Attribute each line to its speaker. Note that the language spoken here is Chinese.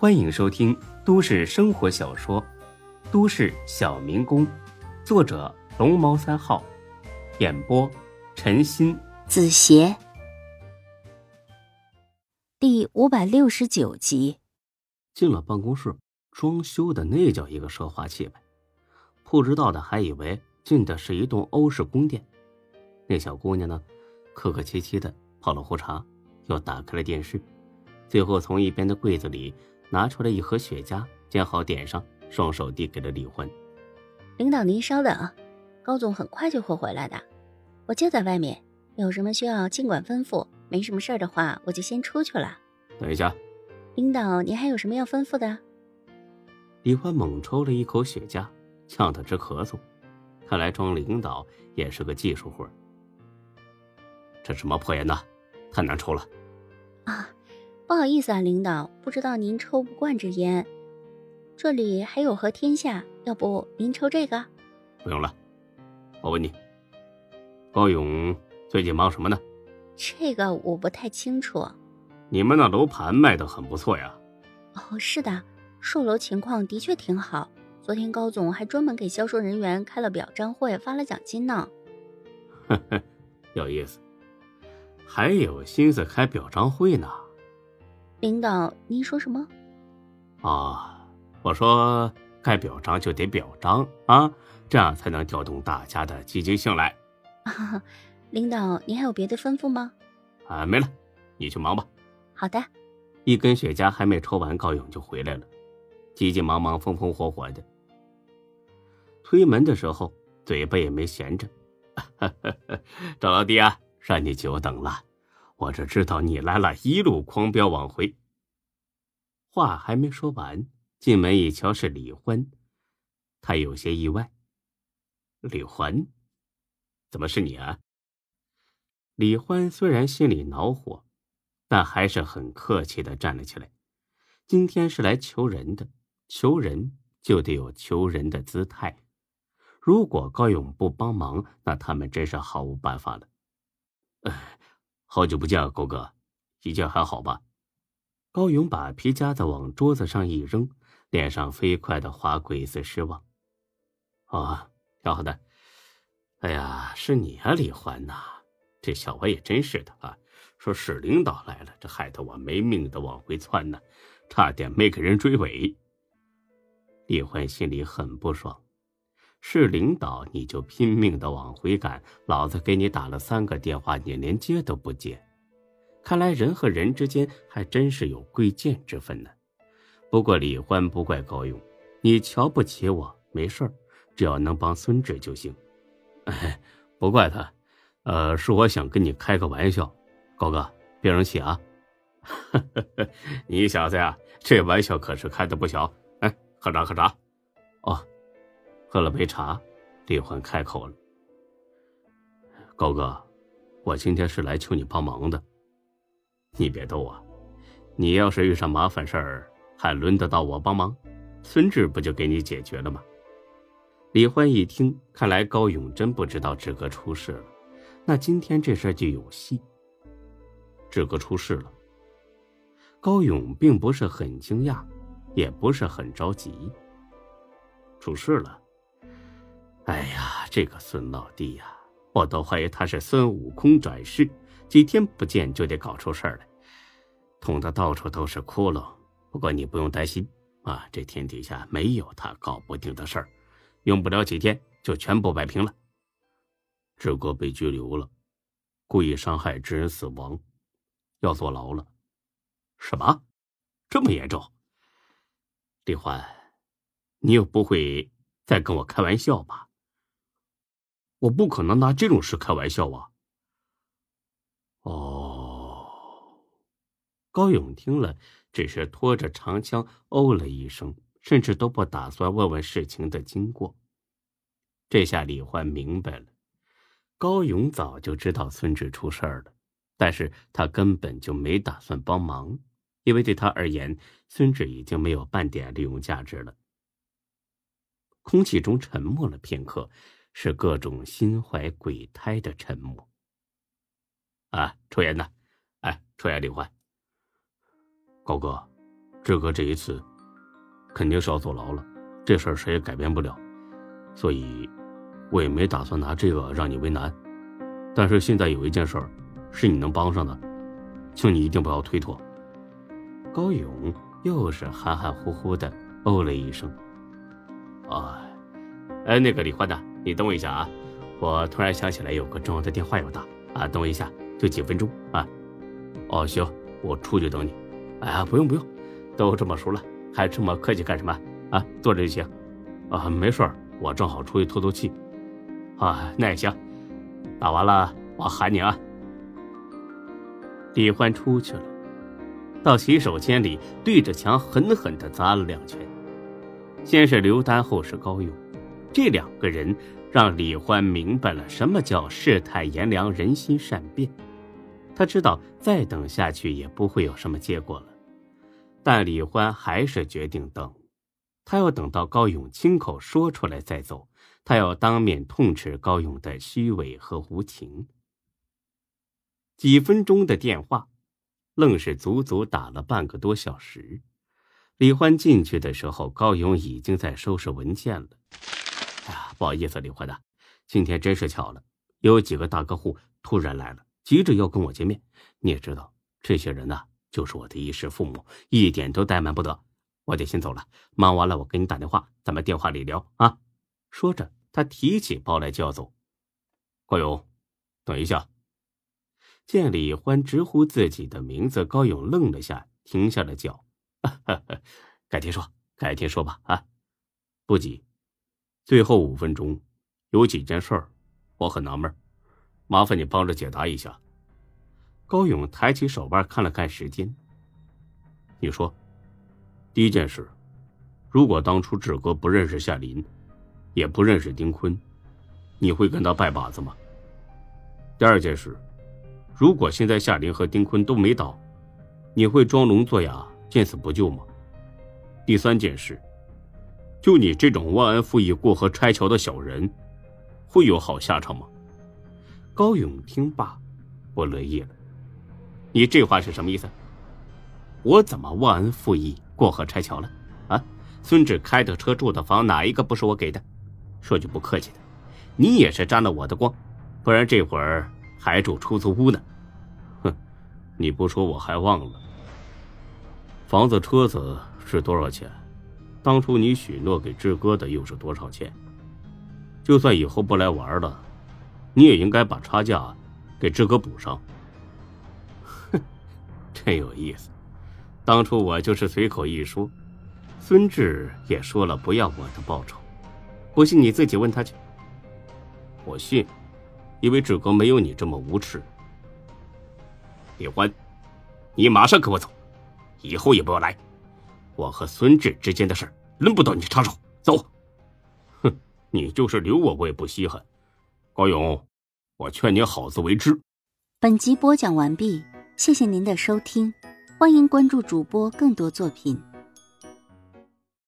Speaker 1: 欢迎收听都市生活小说《都市小民工》，作者龙猫三号，演播陈鑫、
Speaker 2: 子邪，第五百六十九集。
Speaker 3: 进了办公室，装修的那叫一个奢华气派，不知道的还以为进的是一栋欧式宫殿。那小姑娘呢，客客气气的泡了壶茶。又打开了电视，最后从一边的柜子里拿出了一盒雪茄，煎好点上，双手递给了李欢。
Speaker 2: 领导，您稍等，高总很快就会回来的，我就在外面，有什么需要尽管吩咐，没什么事儿的话，我就先出去了。
Speaker 3: 等一下，
Speaker 2: 领导，您还有什么要吩咐的？
Speaker 3: 李欢猛抽了一口雪茄，呛得直咳嗽。看来装领导也是个技术活这什么破烟呐，太难抽了。
Speaker 2: 啊，不好意思啊，领导，不知道您抽不惯这烟。这里还有和天下，要不您抽这个？
Speaker 3: 不用了。我问你，高勇最近忙什么呢？
Speaker 2: 这个我不太清楚。
Speaker 3: 你们那楼盘卖的很不错呀。
Speaker 2: 哦，是的，售楼情况的确挺好。昨天高总还专门给销售人员开了表彰会，发了奖金呢。
Speaker 3: 呵呵，有意思。还有心思开表彰会呢，
Speaker 2: 领导，您说什么？
Speaker 3: 啊，我说该表彰就得表彰啊，这样才能调动大家的积极性来。
Speaker 2: 领导，您还有别的吩咐吗？
Speaker 3: 啊，没了，你去忙吧。
Speaker 2: 好的。
Speaker 3: 一根雪茄还没抽完，高勇就回来了，急急忙忙、风风火火的。推门的时候，嘴巴也没闲着。赵老弟啊！让你久等了，我这知道你来了，一路狂飙往回。话还没说完，进门一瞧是李欢，他有些意外。李欢，怎么是你啊？李欢虽然心里恼火，但还是很客气的站了起来。今天是来求人的，求人就得有求人的姿态。如果高勇不帮忙，那他们真是毫无办法了。哎，好久不见啊，高哥，一切还好吧？高勇把皮夹子往桌子上一扔，脸上飞快的划过一丝失望。啊，挺好的。哎呀，是你啊，李欢呐！这小歪也真是的啊，说是领导来了，这害得我没命的往回窜呢，差点没给人追尾。李欢心里很不爽。是领导，你就拼命的往回赶。老子给你打了三个电话，你连接都不接。看来人和人之间还真是有贵贱之分呢。不过李欢不怪高勇，你瞧不起我没事儿，只要能帮孙志就行。哎，不怪他，呃，是我想跟你开个玩笑，高哥别生气啊。你小子呀，这玩笑可是开的不小。哎，喝茶喝茶。哦。喝了杯茶，李欢开口了：“高哥，我今天是来求你帮忙的。你别逗啊！你要是遇上麻烦事儿，还轮得到我帮忙？孙志不就给你解决了吗？”李欢一听，看来高勇真不知道志哥出事了，那今天这事就有戏。志哥出事了，高勇并不是很惊讶，也不是很着急。出事了。哎呀，这个孙老弟呀，我都怀疑他是孙悟空转世，几天不见就得搞出事儿来，捅得到处都是窟窿。不过你不用担心啊，这天底下没有他搞不定的事儿，用不了几天就全部摆平了。志哥被拘留了，故意伤害致人死亡，要坐牢了。什么？这么严重？李欢，你又不会再跟我开玩笑吧？我不可能拿这种事开玩笑啊！哦，高勇听了，只是拖着长枪哦了一声，甚至都不打算问问事情的经过。这下李欢明白了，高勇早就知道孙志出事儿了，但是他根本就没打算帮忙，因为对他而言，孙志已经没有半点利用价值了。空气中沉默了片刻。是各种心怀鬼胎的沉默。啊，抽烟呢？哎，抽烟，李欢。高哥，
Speaker 4: 志哥这一次肯定是要坐牢了，这事儿谁也改变不了，所以我也没打算拿这个让你为难。但是现在有一件事儿是你能帮上的，请你一定不要推脱。
Speaker 3: 高勇又是含含糊糊的哦了一声。
Speaker 4: 啊，哎，那个李欢呢，你等我一下啊，我突然想起来有个重要的电话要打啊，等我一下，就几分钟啊。哦，行，我出去等你。哎呀，不用不用，都这么熟了，还这么客气干什么啊？坐着就行。啊，没事儿，我正好出去透透气。啊，那也行，打完了我喊你啊。
Speaker 3: 李欢出去了，到洗手间里对着墙狠狠的砸了两拳。先是刘丹，后是高勇，这两个人让李欢明白了什么叫世态炎凉、人心善变。他知道再等下去也不会有什么结果了，但李欢还是决定等。他要等到高勇亲口说出来再走，他要当面痛斥高勇的虚伪和无情。几分钟的电话，愣是足足打了半个多小时。李欢进去的时候，高勇已经在收拾文件了。不好意思，李欢呐，今天真是巧了，有几个大客户突然来了。急着要跟我见面，你也知道，这些人呐，就是我的衣食父母，一点都怠慢不得。我得先走了，忙完了我给你打电话，咱们电话里聊啊。说着，他提起包来就要走。
Speaker 4: 高勇，等一下。
Speaker 3: 见李欢直呼自己的名字，高勇愣了下，停下了脚。改天说，改天说吧。啊，
Speaker 4: 不急，最后五分钟，有几件事儿，我很纳闷。麻烦你帮着解答一下。
Speaker 3: 高勇抬起手腕看了看时间。
Speaker 4: 你说，第一件事，如果当初志哥不认识夏林，也不认识丁坤，你会跟他拜把子吗？第二件事，如果现在夏林和丁坤都没倒，你会装聋作哑、见死不救吗？第三件事，就你这种忘恩负义、过河拆桥的小人，会有好下场吗？
Speaker 3: 高勇听罢，不乐意了：“你这话是什么意思？我怎么忘恩负义、过河拆桥了？啊，孙志开的车、住的房，哪一个不是我给的？说句不客气的，你也是沾了我的光，不然这会儿还住出租屋呢。
Speaker 4: 哼，你不说我还忘了。房子、车子是多少钱？当初你许诺给志哥的又是多少钱？就算以后不来玩了。”你也应该把差价给志哥补上。
Speaker 3: 哼，真有意思。当初我就是随口一说，孙志也说了不要我的报酬。不信你自己问他去。
Speaker 4: 我信，因为志哥没有你这么无耻。
Speaker 3: 李欢，你马上跟我走，以后也不要来。我和孙志之间的事轮不到你插手。走。
Speaker 4: 哼，你就是留我，我也不稀罕。高勇，我劝你好自为之。
Speaker 2: 本集播讲完毕，谢谢您的收听，欢迎关注主播更多作品。